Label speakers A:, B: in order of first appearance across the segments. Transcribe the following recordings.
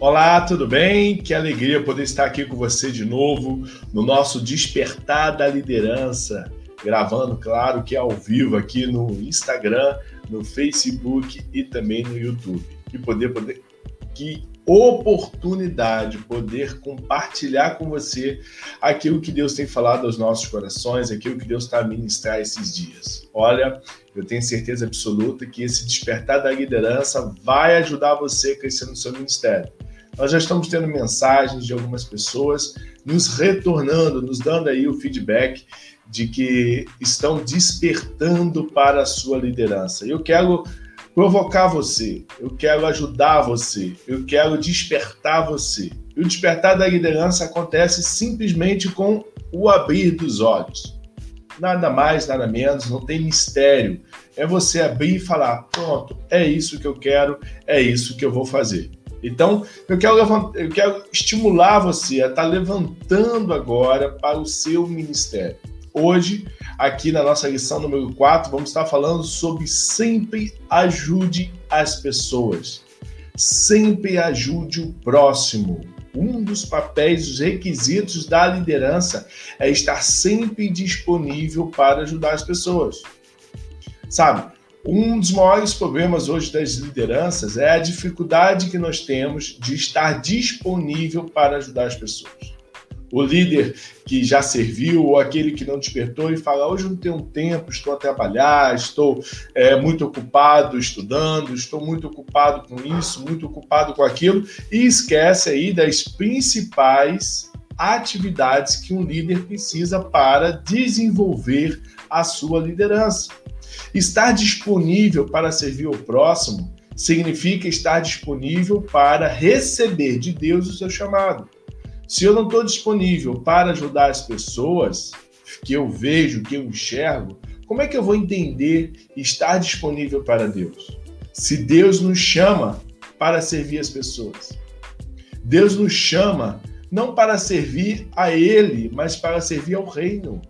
A: Olá, tudo bem? Que alegria poder estar aqui com você de novo no nosso Despertar da Liderança, gravando, claro, que é ao vivo aqui no Instagram, no Facebook e também no YouTube. Que poder, poder que oportunidade poder compartilhar com você aquilo que Deus tem falado aos nossos corações, aquilo que Deus está a ministrar esses dias. Olha, eu tenho certeza absoluta que esse despertar da liderança vai ajudar você a crescer no seu ministério. Nós já estamos tendo mensagens de algumas pessoas nos retornando, nos dando aí o feedback de que estão despertando para a sua liderança. Eu quero provocar você, eu quero ajudar você, eu quero despertar você. E o despertar da liderança acontece simplesmente com o abrir dos olhos. Nada mais, nada menos, não tem mistério. É você abrir e falar: pronto, é isso que eu quero, é isso que eu vou fazer. Então, eu quero, eu quero estimular você a estar levantando agora para o seu ministério. Hoje, aqui na nossa lição número 4, vamos estar falando sobre sempre ajude as pessoas. Sempre ajude o próximo. Um dos papéis, os requisitos da liderança é estar sempre disponível para ajudar as pessoas. Sabe, um dos maiores problemas hoje das lideranças é a dificuldade que nós temos de estar disponível para ajudar as pessoas o líder que já serviu ou aquele que não despertou e fala: hoje não tenho tempo, estou a trabalhar, estou é, muito ocupado estudando, estou muito ocupado com isso, muito ocupado com aquilo, e esquece aí das principais atividades que um líder precisa para desenvolver a sua liderança. Estar disponível para servir o próximo significa estar disponível para receber de Deus o seu chamado. Se eu não estou disponível para ajudar as pessoas que eu vejo, que eu enxergo, como é que eu vou entender estar disponível para Deus? Se Deus nos chama para servir as pessoas, Deus nos chama não para servir a Ele, mas para servir ao Reino,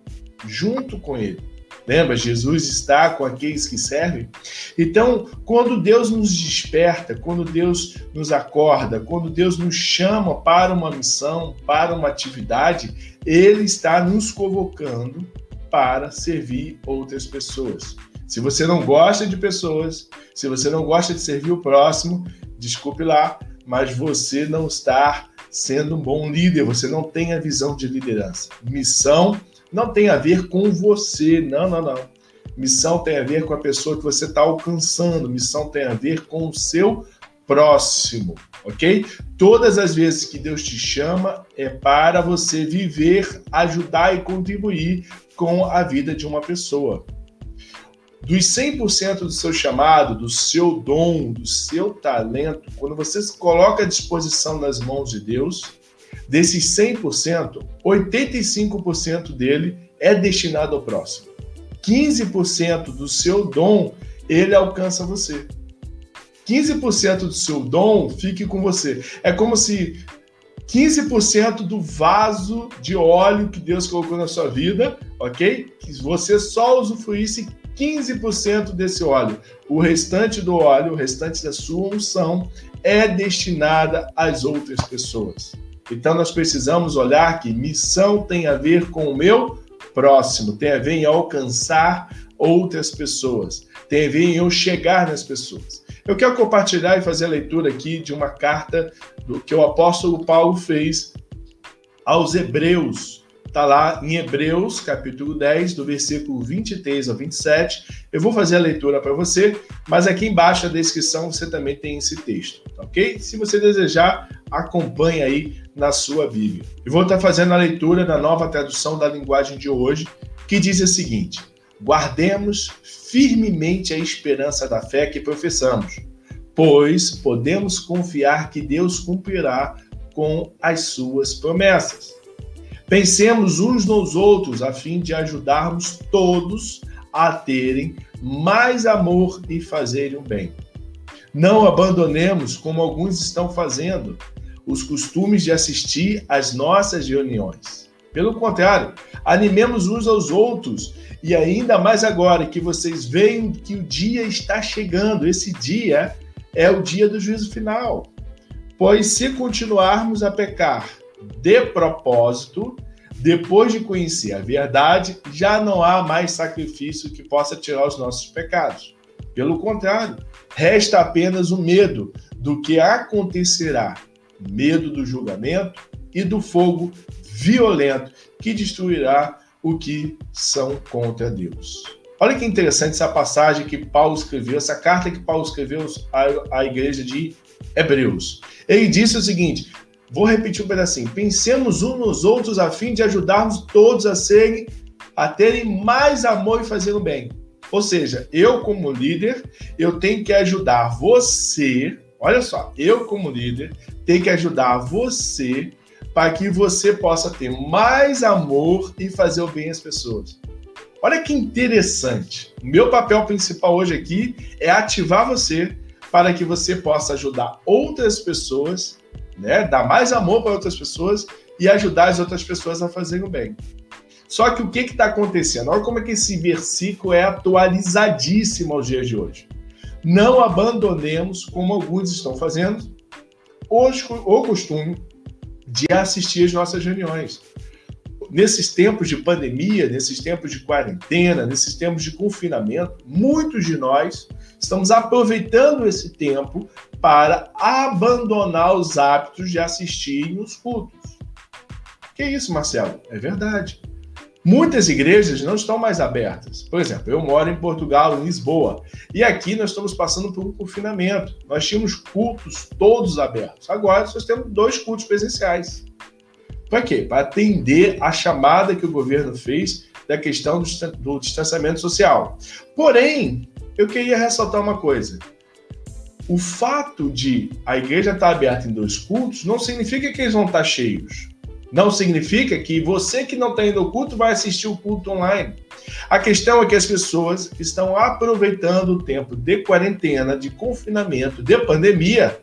A: junto com Ele. Lembra? Jesus está com aqueles que servem. Então, quando Deus nos desperta, quando Deus nos acorda, quando Deus nos chama para uma missão, para uma atividade, Ele está nos convocando para servir outras pessoas. Se você não gosta de pessoas, se você não gosta de servir o próximo, desculpe lá, mas você não está sendo um bom líder, você não tem a visão de liderança. Missão não tem a ver com você, não, não, não. Missão tem a ver com a pessoa que você está alcançando, missão tem a ver com o seu próximo, ok? Todas as vezes que Deus te chama é para você viver, ajudar e contribuir com a vida de uma pessoa. Dos 100% do seu chamado, do seu dom, do seu talento, quando você se coloca à disposição nas mãos de Deus, Desses 100%, 85% dele é destinado ao próximo. 15% do seu dom, ele alcança você. 15% do seu dom fique com você. É como se 15% do vaso de óleo que Deus colocou na sua vida, ok? Que você só usufruísse 15% desse óleo. O restante do óleo, o restante da sua unção, é destinada às outras pessoas. Então nós precisamos olhar que missão tem a ver com o meu próximo, tem a ver em alcançar outras pessoas, tem a ver em eu chegar nas pessoas. Eu quero compartilhar e fazer a leitura aqui de uma carta do que o apóstolo Paulo fez aos Hebreus, Está lá em Hebreus, capítulo 10, do versículo 23 ao 27. Eu vou fazer a leitura para você, mas aqui embaixo na descrição você também tem esse texto, tá ok? Se você desejar, acompanhe aí na sua Bíblia. Eu vou estar fazendo a leitura da nova tradução da linguagem de hoje, que diz o seguinte: Guardemos firmemente a esperança da fé que professamos, pois podemos confiar que Deus cumprirá com as suas promessas. Pensemos uns nos outros a fim de ajudarmos todos a terem mais amor e fazerem o bem. Não abandonemos, como alguns estão fazendo, os costumes de assistir às nossas reuniões. Pelo contrário, animemos uns aos outros e ainda mais agora que vocês veem que o dia está chegando. Esse dia é o dia do juízo final. Pois se continuarmos a pecar de propósito, depois de conhecer a verdade, já não há mais sacrifício que possa tirar os nossos pecados. Pelo contrário, resta apenas o medo do que acontecerá, medo do julgamento e do fogo violento que destruirá o que são contra Deus. Olha que interessante essa passagem que Paulo escreveu, essa carta que Paulo escreveu à, à igreja de Hebreus. Ele disse o seguinte: vou repetir um pedacinho. Pensemos uns nos outros a fim de ajudarmos todos a serem, a terem mais amor e fazer o bem. Ou seja, eu como líder, eu tenho que ajudar você. Olha só, eu como líder tenho que ajudar você para que você possa ter mais amor e fazer o bem às pessoas. Olha que interessante. Meu papel principal hoje aqui é ativar você para que você possa ajudar outras pessoas, né? Dar mais amor para outras pessoas e ajudar as outras pessoas a fazerem o bem. Só que o que está acontecendo? Olha como é que esse versículo é atualizadíssimo aos dias de hoje. Não abandonemos, como alguns estão fazendo, o costume de assistir às nossas reuniões. Nesses tempos de pandemia, nesses tempos de quarentena, nesses tempos de confinamento, muitos de nós estamos aproveitando esse tempo para abandonar os hábitos de assistir nos cultos. Que isso, Marcelo? É verdade. Muitas igrejas não estão mais abertas. Por exemplo, eu moro em Portugal, em Lisboa, e aqui nós estamos passando por um confinamento. Nós tínhamos cultos todos abertos. Agora nós temos dois cultos presenciais. Para quê? Para atender a chamada que o governo fez da questão do distanciamento social. Porém, eu queria ressaltar uma coisa. O fato de a igreja estar aberta em dois cultos não significa que eles vão estar cheios. Não significa que você que não está indo ao culto vai assistir o culto online. A questão é que as pessoas estão aproveitando o tempo de quarentena, de confinamento, de pandemia,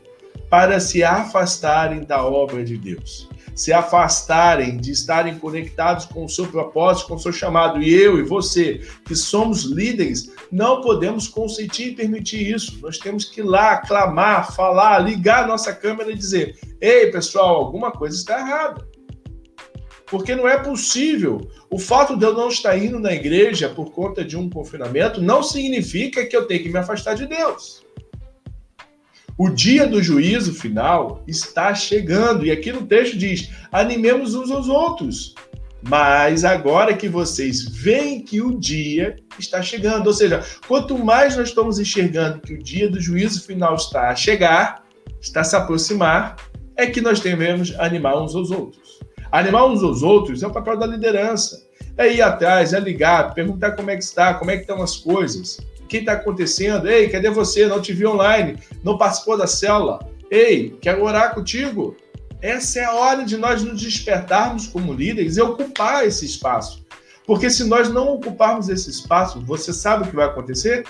A: para se afastarem da obra de Deus. Se afastarem de estarem conectados com o seu propósito, com o seu chamado. E eu e você, que somos líderes, não podemos consentir e permitir isso. Nós temos que ir lá, clamar, falar, ligar a nossa câmera e dizer: ei, pessoal, alguma coisa está errada. Porque não é possível. O fato de eu não estar indo na igreja por conta de um confinamento não significa que eu tenho que me afastar de Deus. O dia do juízo final está chegando, e aqui no texto diz: animemos uns aos outros. Mas agora que vocês veem que o dia está chegando, ou seja, quanto mais nós estamos enxergando que o dia do juízo final está a chegar, está a se aproximar, é que nós devemos animar uns aos outros. Animar uns aos outros é o papel da liderança. É ir atrás, é ligar, perguntar como é que está, como é que estão as coisas, o que está acontecendo. Ei, cadê você? Não te vi online, não participou da célula. Ei, quero orar contigo. Essa é a hora de nós nos despertarmos como líderes e ocupar esse espaço. Porque se nós não ocuparmos esse espaço, você sabe o que vai acontecer?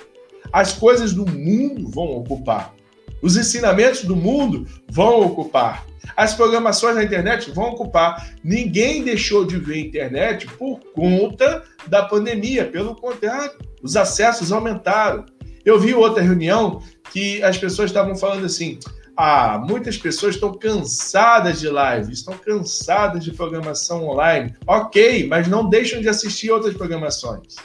A: As coisas do mundo vão ocupar. Os ensinamentos do mundo vão ocupar. As programações na internet vão ocupar. Ninguém deixou de ver internet por conta da pandemia, pelo contrário, os acessos aumentaram. Eu vi outra reunião que as pessoas estavam falando assim: ah, muitas pessoas estão cansadas de live, estão cansadas de programação online. Ok, mas não deixam de assistir outras programações.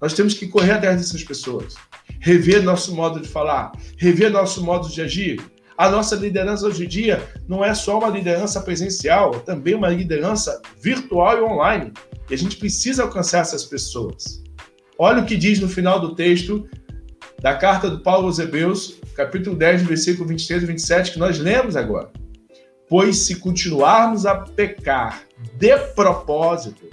A: Nós temos que correr atrás dessas pessoas, rever nosso modo de falar, rever nosso modo de agir, a nossa liderança hoje em dia não é só uma liderança presencial, é também uma liderança virtual e online. E a gente precisa alcançar essas pessoas. Olha o que diz no final do texto da carta do Paulo aos Hebreus, capítulo 10, versículo 23 e 27, que nós lemos agora. Pois se continuarmos a pecar de propósito,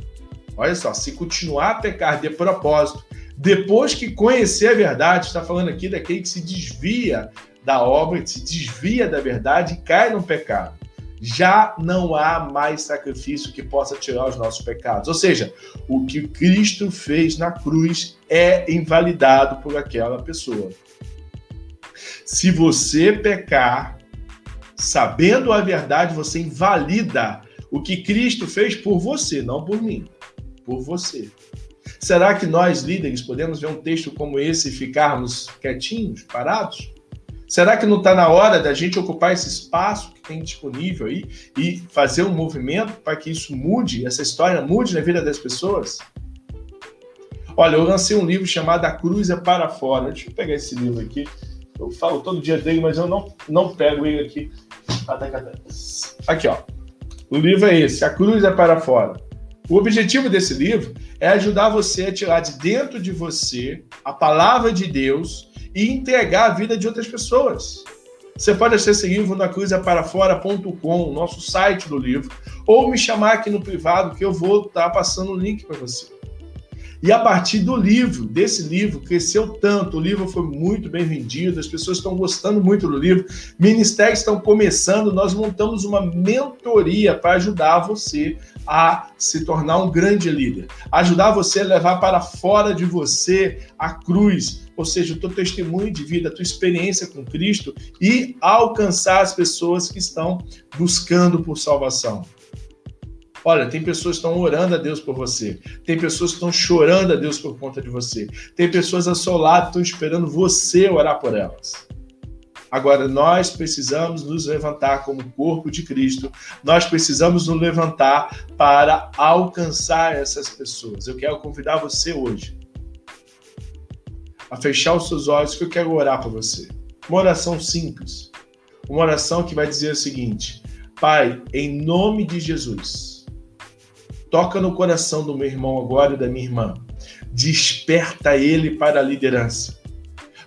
A: olha só, se continuar a pecar de propósito, depois que conhecer a verdade, está falando aqui daquele que se desvia da obra, se desvia da verdade e cai no pecado. Já não há mais sacrifício que possa tirar os nossos pecados. Ou seja, o que Cristo fez na cruz é invalidado por aquela pessoa. Se você pecar, sabendo a verdade, você invalida o que Cristo fez por você, não por mim, por você. Será que nós, líderes, podemos ver um texto como esse e ficarmos quietinhos, parados? Será que não está na hora da gente ocupar esse espaço tem disponível aí e fazer um movimento para que isso mude, essa história mude na vida das pessoas? Olha, eu lancei um livro chamado A Cruz é para Fora. Deixa eu pegar esse livro aqui. Eu falo todo dia dele, mas eu não, não pego ele aqui. Aqui, ó. O livro é esse, A Cruz é para Fora. O objetivo desse livro é ajudar você a tirar de dentro de você a palavra de Deus e entregar a vida de outras pessoas. Você pode acessar livro na cruzaparafora.com, nosso site do livro, ou me chamar aqui no privado que eu vou estar passando o link para você. E a partir do livro, desse livro, cresceu tanto, o livro foi muito bem vendido, as pessoas estão gostando muito do livro, ministérios estão começando, nós montamos uma mentoria para ajudar você a se tornar um grande líder, ajudar você a levar para fora de você a cruz, ou seja, o teu testemunho de vida, a tua experiência com Cristo e alcançar as pessoas que estão buscando por salvação. Olha, tem pessoas que estão orando a Deus por você. Tem pessoas que estão chorando a Deus por conta de você. Tem pessoas ao seu lado que estão esperando você orar por elas. Agora, nós precisamos nos levantar como corpo de Cristo, nós precisamos nos levantar para alcançar essas pessoas. Eu quero convidar você hoje a fechar os seus olhos, que eu quero orar por você. Uma oração simples, uma oração que vai dizer o seguinte: Pai, em nome de Jesus Toca no coração do meu irmão agora e da minha irmã. Desperta ele para a liderança.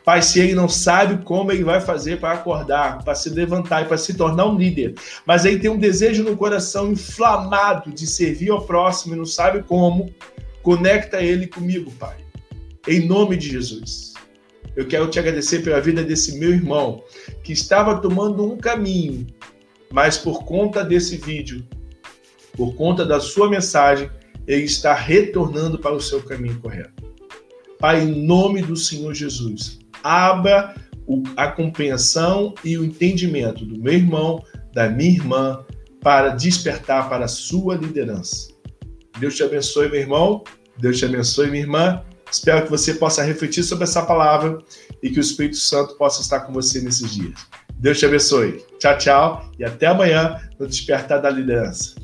A: Pai, se ele não sabe como ele vai fazer para acordar, para se levantar e para se tornar um líder, mas aí tem um desejo no coração inflamado de servir ao próximo e não sabe como, conecta ele comigo, Pai. Em nome de Jesus. Eu quero te agradecer pela vida desse meu irmão que estava tomando um caminho, mas por conta desse vídeo por conta da sua mensagem, ele está retornando para o seu caminho correto. Pai, em nome do Senhor Jesus, abra a compreensão e o entendimento do meu irmão, da minha irmã, para despertar para a sua liderança. Deus te abençoe, meu irmão. Deus te abençoe, minha irmã. Espero que você possa refletir sobre essa palavra e que o Espírito Santo possa estar com você nesses dias. Deus te abençoe. Tchau, tchau e até amanhã no Despertar da Liderança.